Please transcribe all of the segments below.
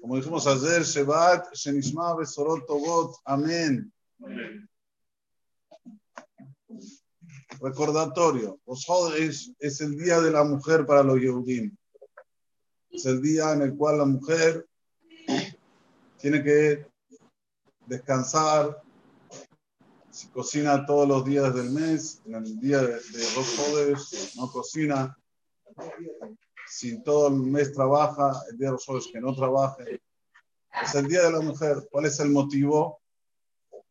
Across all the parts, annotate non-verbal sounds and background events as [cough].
Como dijimos ayer, Shevat, Shenishma, Besorot, Tovot. Amén. Recordatorio. Los Jodesh es el día de la mujer para los Yehudim. Es el día en el cual la mujer tiene que descansar, si cocina todos los días del mes, en el día de, de Rosh no cocina, si todo el mes trabaja, el día de Rosh que no trabaje. Es el día de la mujer. ¿Cuál es el motivo?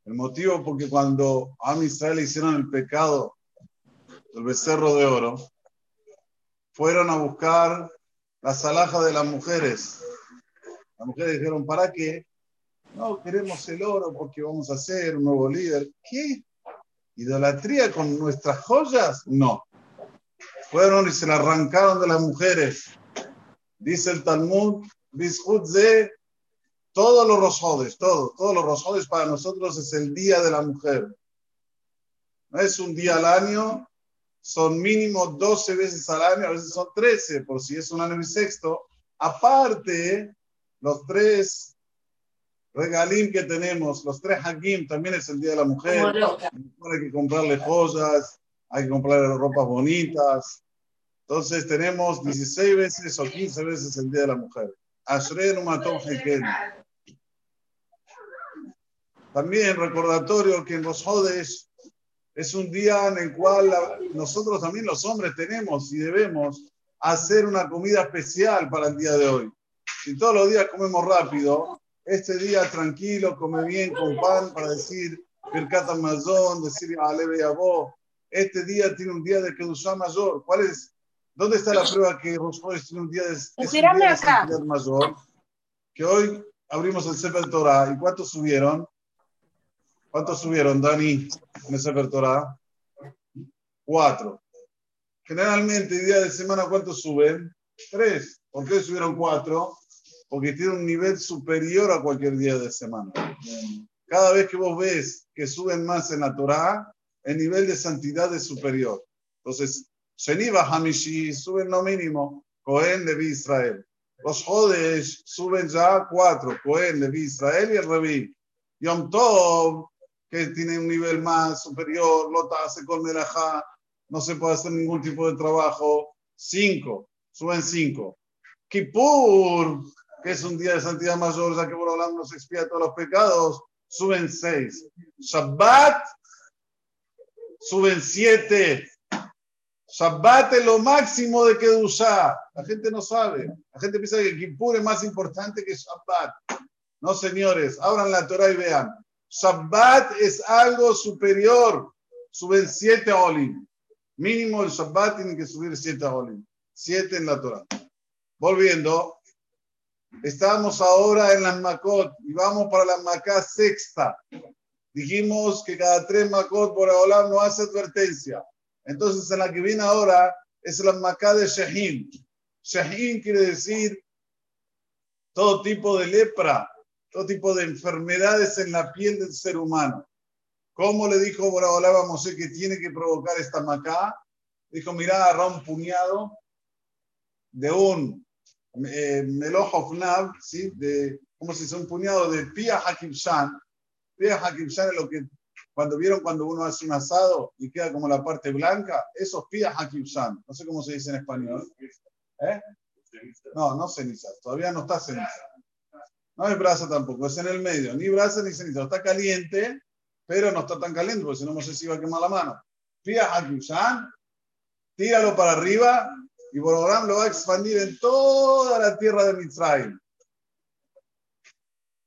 El motivo porque cuando a Israel hicieron el pecado del becerro de oro, fueron a buscar las alhajas de las mujeres. Las mujeres dijeron, ¿para qué? No, queremos el oro porque vamos a ser un nuevo líder. ¿Qué? ¿Idolatría con nuestras joyas? No. Fueron y se la arrancaron de las mujeres. Dice el Talmud, de todos los rosodes, todos, todos los rosodes para nosotros es el día de la mujer. No es un día al año, son mínimo 12 veces al año, a veces son 13, por si es un año sexto. Aparte, los tres regalim que tenemos, los tres hagim, también es el Día de la Mujer. Hay que comprarle joyas, hay que comprarle ropas bonitas. Entonces tenemos 16 veces o 15 veces el Día de la Mujer. También recordatorio que en los jodes es un día en el cual nosotros también los hombres tenemos y debemos hacer una comida especial para el día de hoy. Si todos los días comemos rápido, este día tranquilo, come bien con pan para decir Birkat Amazon, decir Aleve Yabó. Este día tiene un día de Kedushá mayor. ¿Cuál es? ¿Dónde está la prueba que Rosh tiene un día de, es un día de mayor? Que hoy abrimos el Sefer Torah. ¿Y cuántos subieron? ¿Cuántos subieron, Dani, en el Sefer Torah? Cuatro. Generalmente, día de semana, ¿cuántos suben? Tres. ¿Por qué subieron cuatro? porque tiene un nivel superior a cualquier día de semana. Cada vez que vos ves que suben más en la Torah, el nivel de santidad es superior. Entonces, Sheniva Hamishi suben lo mínimo, Cohen, de Israel. Los Jodesh suben ya cuatro, Cohen, de Israel y el Revi. Yom Tov, que tiene un nivel más superior, Lota hace con Melajá, no se puede hacer ningún tipo de trabajo, cinco, suben cinco. Kippur, que es un día de santidad mayor, ya que por hablar nos expía todos los pecados, suben seis. Shabbat, suben siete. Shabbat es lo máximo de Kedushá. La gente no sabe. La gente piensa que Kippur es más importante que Shabbat. No, señores, abran la Torah y vean. Shabbat es algo superior. Suben siete olim. Mínimo el Shabbat tiene que subir siete olim. Siete en la Torah. Volviendo, Estamos ahora en las Makot y vamos para la Macá sexta. Dijimos que cada tres Makot por ahora no hace advertencia. Entonces, en la que viene ahora es la Macá de Shehin. Shehin quiere decir todo tipo de lepra, todo tipo de enfermedades en la piel del ser humano. ¿Cómo le dijo Boraholam a Mosé que tiene que provocar esta macá? Dijo, mira, agarra un puñado de un eh, Meloj ¿sí? de, ¿cómo se dice? Un puñado de Pia Hakimshan. Pia Hakimshan es lo que, cuando vieron cuando uno hace un asado y queda como la parte blanca, eso es Pia Hakimshan. No sé cómo se dice en español. ¿Eh? No, no ceniza. Todavía no está ceniza. No es brasa tampoco, es en el medio. Ni brasa ni ceniza. Está caliente, pero no está tan caliente, porque si no, no sé si va a quemar la mano. Pia Hakimshan, tíralo para arriba y Borogram lo va a expandir en toda la tierra de Mitzrayim.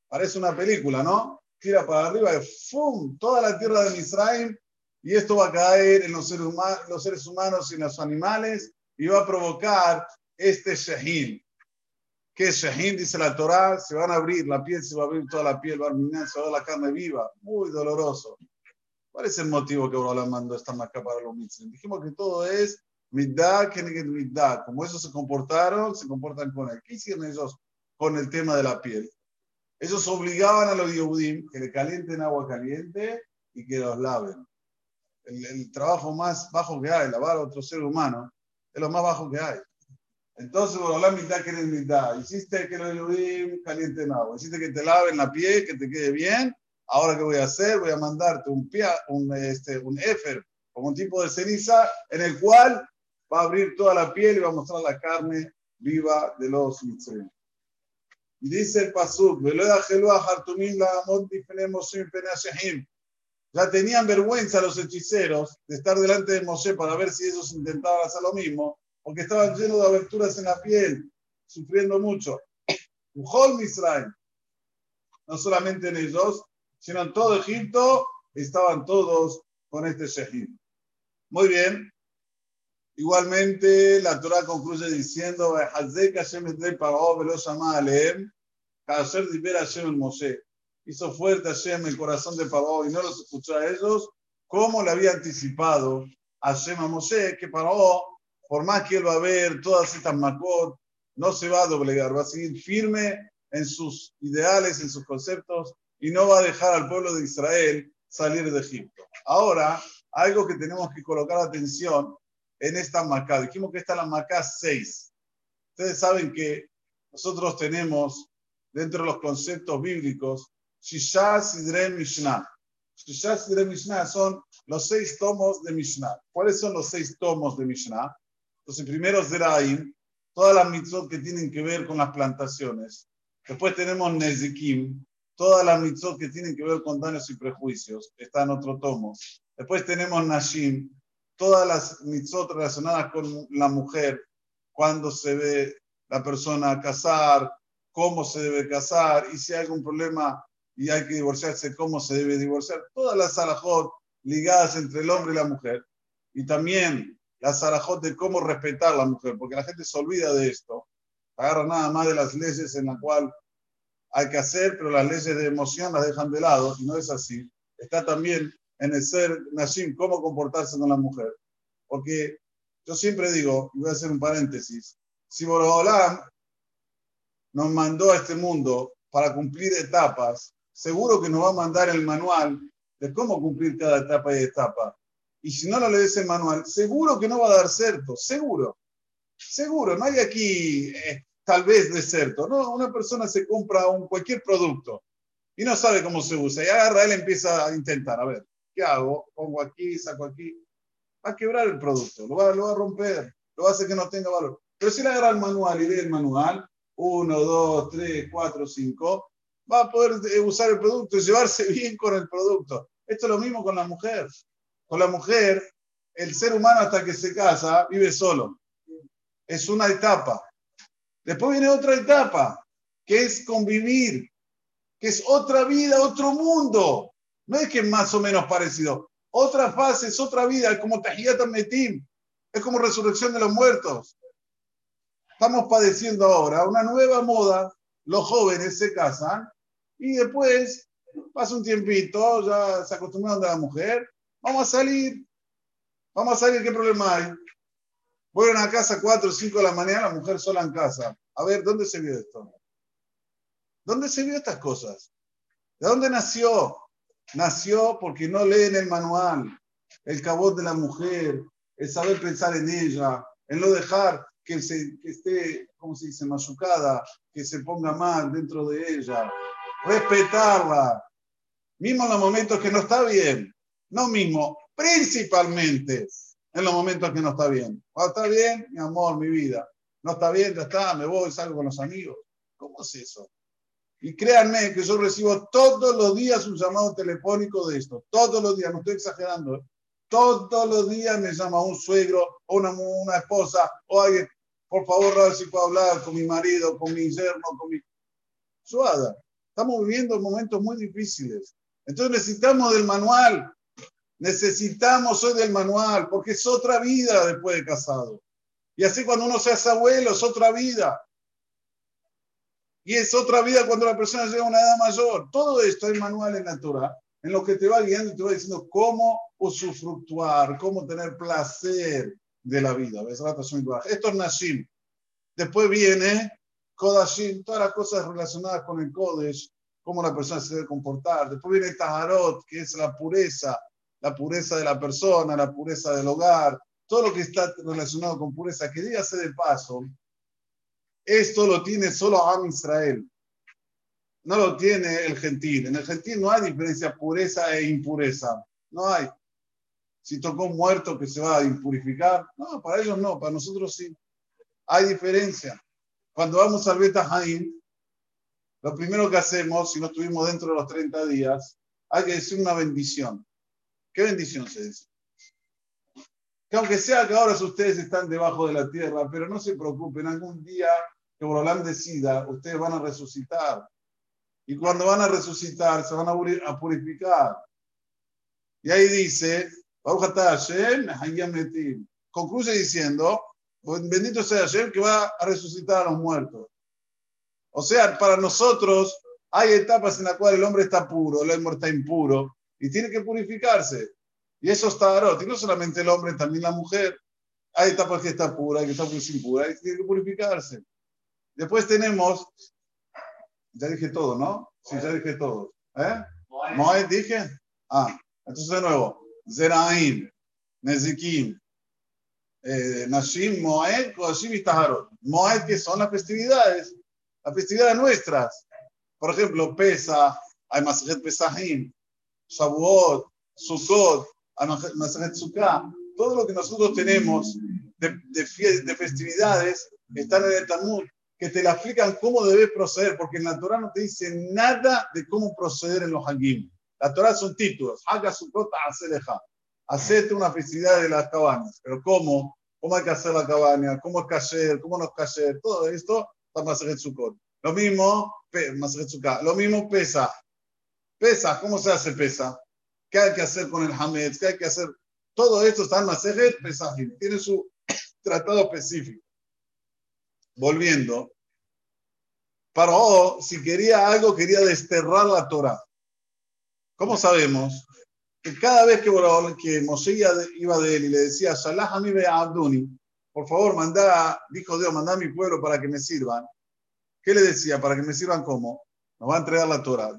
Parece una película, ¿no? Tira para arriba ¡fum! Toda la tierra de Mitzrayim y esto va a caer en los seres, humanos, los seres humanos y en los animales y va a provocar este Shehin. ¿Qué es Shehin? Dice la Torah, se van a abrir, la piel se va a abrir, toda la piel va a abrir, se va a ver la carne viva. Muy doloroso. ¿Cuál es el motivo que Borolam mandó esta marca para los mitzvahs? Dijimos que todo es Middah, Keneged Middah. Como ellos se comportaron, se comportan con él. ¿Qué hicieron ellos con el tema de la piel? Ellos obligaban a los Yehudim que le calienten agua caliente y que los laven. El, trabajo más bajo que hay, lavar a otro ser humano, es lo más bajo que hay. Entonces, por la mitad que mitad. Hiciste que lo caliente en agua. Hiciste que te laven la piel, que te quede bien. Ahora, ¿qué voy a hacer? Voy a mandarte un, un, este, un éfer, como un tipo de ceniza, en el cual va a abrir toda la piel y va a mostrar la carne viva de los mitzvot. Y dice el Pasuk, ya tenían vergüenza los hechiceros de estar delante de Moshe para ver si ellos intentaban hacer lo mismo, porque estaban llenos de aberturas en la piel, sufriendo mucho. Misraim, no solamente en ellos, sino en todo Egipto, estaban todos con este Shehim. Muy bien. Igualmente, la Torah concluye diciendo, Hizo fuerte Hashem el corazón de Paró y no los escuchó a ellos, como le había anticipado Hashem a Moshe, que Paró, por más que él va a ver todas estas macot, no se va a doblegar, va a seguir firme en sus ideales, en sus conceptos, y no va a dejar al pueblo de Israel salir de Egipto. Ahora, algo que tenemos que colocar atención en esta Macá. Dijimos que esta es la Macá 6. Ustedes saben que nosotros tenemos dentro de los conceptos bíblicos Shisha Sidre Mishnah. Shisha Sidre Mishnah son los seis tomos de Mishnah. ¿Cuáles son los seis tomos de Mishnah? Los primeros Zeraim, todas las mitzvot que tienen que ver con las plantaciones. Después tenemos Nezikim, todas las mitzvot que tienen que ver con daños y prejuicios. Está en otro tomo. Después tenemos Nashim, todas las mitzvot relacionadas con la mujer, cuando se ve la persona casar, cómo se debe casar, y si hay algún problema y hay que divorciarse, cómo se debe divorciar. Todas las alajot ligadas entre el hombre y la mujer. Y también las alajot de cómo respetar a la mujer, porque la gente se olvida de esto. Agarra nada más de las leyes en las cuales hay que hacer, pero las leyes de emoción las dejan de lado, y no es así. Está también en el ser Nashim, cómo comportarse con la mujer. Porque yo siempre digo, y voy a hacer un paréntesis, si Borobolam nos mandó a este mundo para cumplir etapas, seguro que nos va a mandar el manual de cómo cumplir cada etapa y etapa. Y si no lo lees el manual, seguro que no va a dar cierto, seguro. Seguro, no hay aquí eh, tal vez deserto. No, una persona se compra un, cualquier producto y no sabe cómo se usa. Y agarra, él empieza a intentar, a ver, ¿qué hago? Pongo aquí, saco aquí. Va a quebrar el producto, lo va, lo va a romper, lo va a hacer que no tenga valor. Pero si le agarra el manual y lee el manual, 1, 2, 3, 4, 5, va a poder eh, usar el producto y llevarse [laughs] bien con el producto. Esto es lo mismo con la mujer. Con la mujer, el ser humano hasta que se casa vive solo. Es una etapa. Después viene otra etapa, que es convivir, que es otra vida, otro mundo. No es que es más o menos parecido. Otra fase, es otra vida, es como Tahiyat Metim, es como resurrección de los muertos. Estamos padeciendo ahora una nueva moda, los jóvenes se casan y después pasa un tiempito, ya se acostumbraron a la mujer, vamos a salir, vamos a salir, ¿qué problema hay? Vuelven a casa 4 o 5 de la mañana, la mujer sola en casa. A ver, ¿dónde se vio esto? ¿Dónde se vio estas cosas? ¿De dónde nació? Nació porque no leen el manual, el cabot de la mujer, el saber pensar en ella, el no dejar que, se, que esté, ¿cómo se dice?, machucada, que se ponga mal dentro de ella, respetarla, mismo en los momentos que no está bien, no mismo, principalmente en los momentos que no está bien. Cuando está bien, mi amor, mi vida. No está bien, ya está, me voy, salgo con los amigos. ¿Cómo es eso? Y créanme que yo recibo todos los días un llamado telefónico de esto. Todos los días, no estoy exagerando. ¿eh? Todos los días me llama un suegro o una, una esposa o alguien. Por favor, a ver si puedo hablar con mi marido, con mi yerno, con mi. Suada. Estamos viviendo momentos muy difíciles. Entonces necesitamos del manual. Necesitamos hoy del manual, porque es otra vida después de casado. Y así cuando uno se hace abuelo, es otra vida. Y es otra vida cuando la persona llega a una edad mayor. Todo esto es manual en la Torah, en lo que te va guiando y te va diciendo cómo usufructuar, cómo tener placer de la vida. Esto es Nashim. Después viene Kodashim, todas las cosas relacionadas con el Kodesh, cómo la persona se debe comportar. Después viene Taharot, que es la pureza, la pureza de la persona, la pureza del hogar, todo lo que está relacionado con pureza, que dígase de paso, Esto lo tiene solo Am Israel. No lo tiene el gentil. En el gentil no hay diferencia pureza e impureza. No hay. Si tocó un muerto que se va a impurificar. No, para ellos no, para nosotros sí. Hay diferencia. Cuando vamos al Beta Haim, lo primero que hacemos, si no estuvimos dentro de los 30 días, hay que decir una bendición. ¿Qué bendición se dice? Que aunque sea que ahora ustedes están debajo de la tierra, pero no se preocupen, algún día que Borolán decida, ustedes van a resucitar. Y cuando van a resucitar, se van a purificar. Y ahí dice, concluye diciendo, bendito sea Hashem que va a resucitar a los muertos. O sea, para nosotros hay etapas en las cuales el hombre está puro, el hombre está impuro y tiene que purificarse. Y eso está arot. Y no solamente el hombre, también la mujer. Hay etapas que está pura, que está muy impura y tiene que purificarse. Después tenemos, ya dije todo, ¿no? Sí, ya dije todo. ¿Eh? Moed dije. Ah, entonces de nuevo. Zeraim, Nezikim, eh, Nashim, Moed, Kodashim y Taharot. Moed, que son las festividades, las festividades nuestras. Por ejemplo, Pesa, hay Masajet Pesahim, Shavuot, Sukkot, Masajet Sukkah. Todo lo que nosotros tenemos de, de, de festividades están en el Talmud que te la explican cómo debes proceder, porque en la Torah no te dice nada de cómo proceder en los Hagim. La Torah son títulos. Haga su cota, deja. Hacete una festividad de las cabañas. Pero ¿cómo? ¿Cómo hay que hacer la cabaña? ¿Cómo es cayer? ¿Cómo no es cayer? Todo esto está Maseret Sukkot. Lo mismo, Lo mismo pesa. Pesa, ¿cómo se hace pesa? ¿Qué hay que hacer con el Hametz? ¿Qué hay que hacer? Todo esto está en Maseret Pesajim. Tiene su [clears throat] tratado específico volviendo, Paró, si quería algo, quería desterrar la Torah. ¿Cómo sabemos? Que cada vez que, que Moshe iba de él y le decía, Salah a ve Abduni, por favor, manda, dijo Dios, manda a mi pueblo para que me sirvan. ¿Qué le decía? Para que me sirvan cómo? Nos va a entregar la Torah.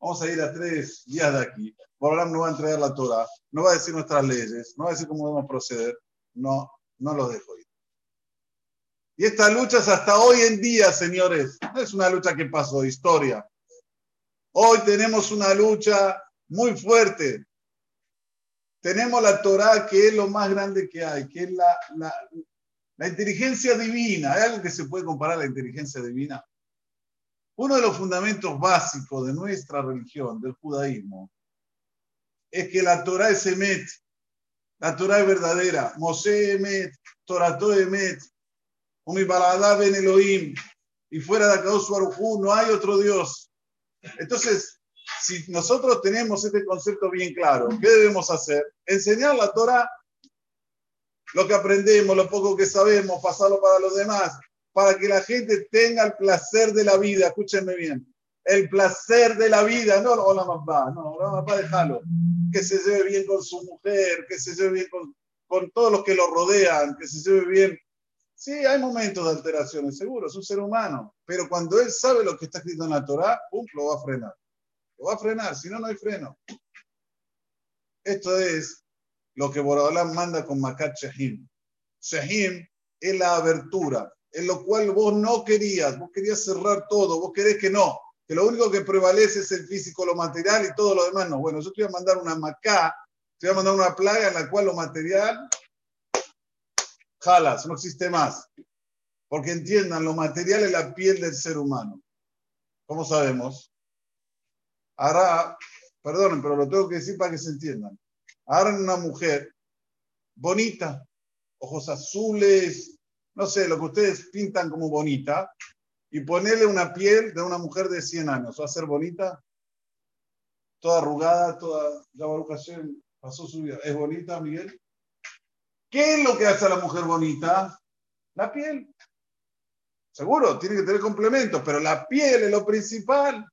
Vamos a ir a tres días de aquí. Borolam va a entregar la Torah. No va a decir nuestras leyes. No va a decir cómo debemos proceder. No, no los dejo ir. Y esta lucha es hasta hoy en día, señores. No es una lucha que pasó, historia. Hoy tenemos una lucha muy fuerte. Tenemos la Torah, que es lo más grande que hay, que es la, la, inteligencia divina. ¿Hay algo que se puede comparar a la inteligencia divina? Uno de los fundamentos básicos de nuestra religión, del judaísmo, es que la Torah es Emet. La Torah es verdadera. Mosé Emet, Torato Emet, en Elohim, y fuera de Akadosh Baruj no hay otro Dios. Entonces, si nosotros tenemos este concepto bien claro, ¿qué debemos hacer? Enseñar la Torah, lo que aprendemos, lo poco que sabemos, pasarlo para los demás, para que la gente tenga el placer de la vida. Escúchenme bien. El placer de la vida, no la mamá, no, la mamá, déjalo. Que se lleve bien con su mujer, que se lleve bien con, con todos los que lo rodean, que se lleve bien Sí, hay momentos de alteraciones, seguro, es un ser humano. Pero cuando él sabe lo que está escrito en la Torah, ¡pum! lo va a frenar. Lo va a frenar, si no, no hay freno. Esto es lo que Borodalán manda con Makat Shahim. Shahim es la abertura, en lo cual vos no querías, vos querías cerrar todo, vos querés que no, que lo único que prevalece es el físico, lo material y todo lo demás no. Bueno, yo te voy a mandar una Macá, te voy a mandar una plaga en la cual lo material jalas, no existe más. Porque entiendan, lo material es la piel del ser humano. ¿Cómo sabemos? Ahora, perdonen, pero lo tengo que decir para que se entiendan. Ahora una mujer bonita, ojos azules, no sé, lo que ustedes pintan como bonita, y ponerle una piel de una mujer de 100 años, ¿va a ser bonita? Toda arrugada, toda, ya pasó su vida. ¿Es bonita, Miguel? ¿Qué es lo que hace a la mujer bonita? La piel. Seguro, tiene que tener complementos, pero la piel es lo principal.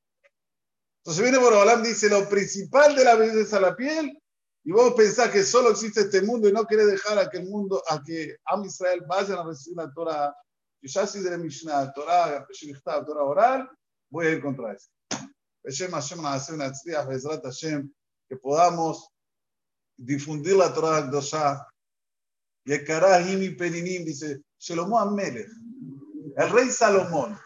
Entonces viene Borobalán, dice, lo principal de la belleza es la piel, y vos pensás que solo existe este mundo y no querés dejar a que el mundo, a que Am Israel vayan a recibir la Torah, ya si de la Mishnah, Torah, Torah oral, voy a ir contra eso. Que podamos difundir la Torah de y y Peninim dice, Shelomo Amelech, el rey Salomón,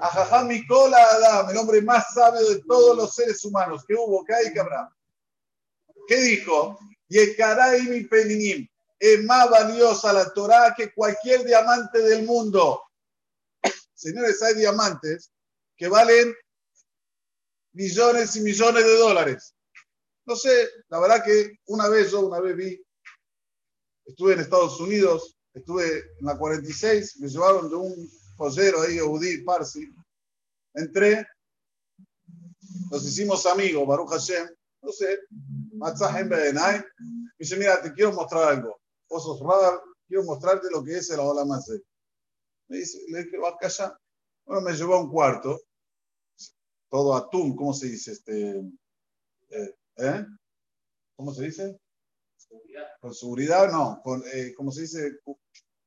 Ajajá Mikola Adam, el hombre más sabio de todos los seres humanos que hubo, que hay, que habrá. ¿Qué dijo? Yekarai mi peninim, es más valiosa la Torah que cualquier diamante del mundo. Señores, hay diamantes que valen millones y millones de dólares. No sé, la verdad que una vez yo, una vez vi, estuve en Estados Unidos, estuve en la 46, me llevaron de un joyero ahí, Eudí, Parsi, entré, nos hicimos amigos, Baruch Hashem, no sé, Matzahem Bedenay, me dice, mira, te quiero mostrar algo, vos radar, quiero mostrarte lo que es el Olam. Me dice, le dije, va allá. Bueno, me llevó a un cuarto, todo atún, ¿cómo se dice? Este, eh, ¿eh? ¿Cómo se dice? Con seguridad, no. Con, eh, ¿Cómo se dice?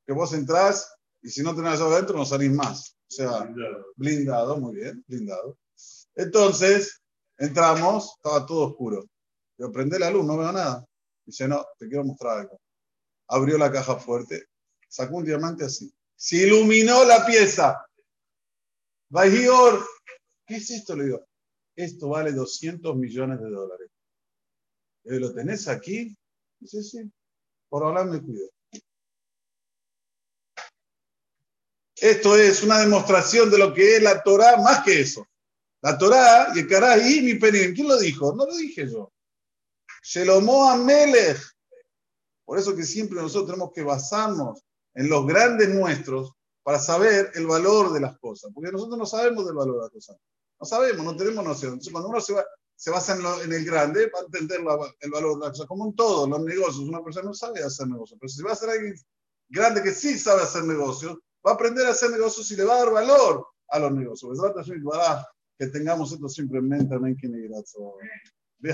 Que vos entrás y si no tenés llave adentro no salís más. O sea, blindado. blindado, muy bien, blindado. Entonces, entramos, estaba todo oscuro. Yo prendí la luz, no veo nada. Dice, no, te quiero mostrar algo. Abrió la caja fuerte, sacó un diamante así. Se iluminó la pieza. Bajior, ¿qué es esto? Le digo, esto vale 200 millones de dólares. Le digo, ¿Lo tenés aquí? Dice, sí, por ahora me cuido. Esto es una demostración de lo que es la Torah más que eso. La Torah, y el Karai, mi penín. ¿Quién lo dijo? No lo dije yo. Shelomo Amelech. Por eso que siempre nosotros tenemos que basarnos en los grandes nuestros para saber el valor de las cosas. Porque nosotros no sabemos del valor de las cosas. No sabemos, no tenemos noción. Entonces, cuando uno se, va, se basa en, lo, en, el grande, va entender la, el valor de las cosas. Como en todos los negocios, una persona no sabe hacer negocios. Pero si va a ser alguien grande que sí sabe hacer negocios, va a aprender a hacer negocios y le va a dar valor a los negocios. Que tengamos esto siempre en mente. Amén. Que que. De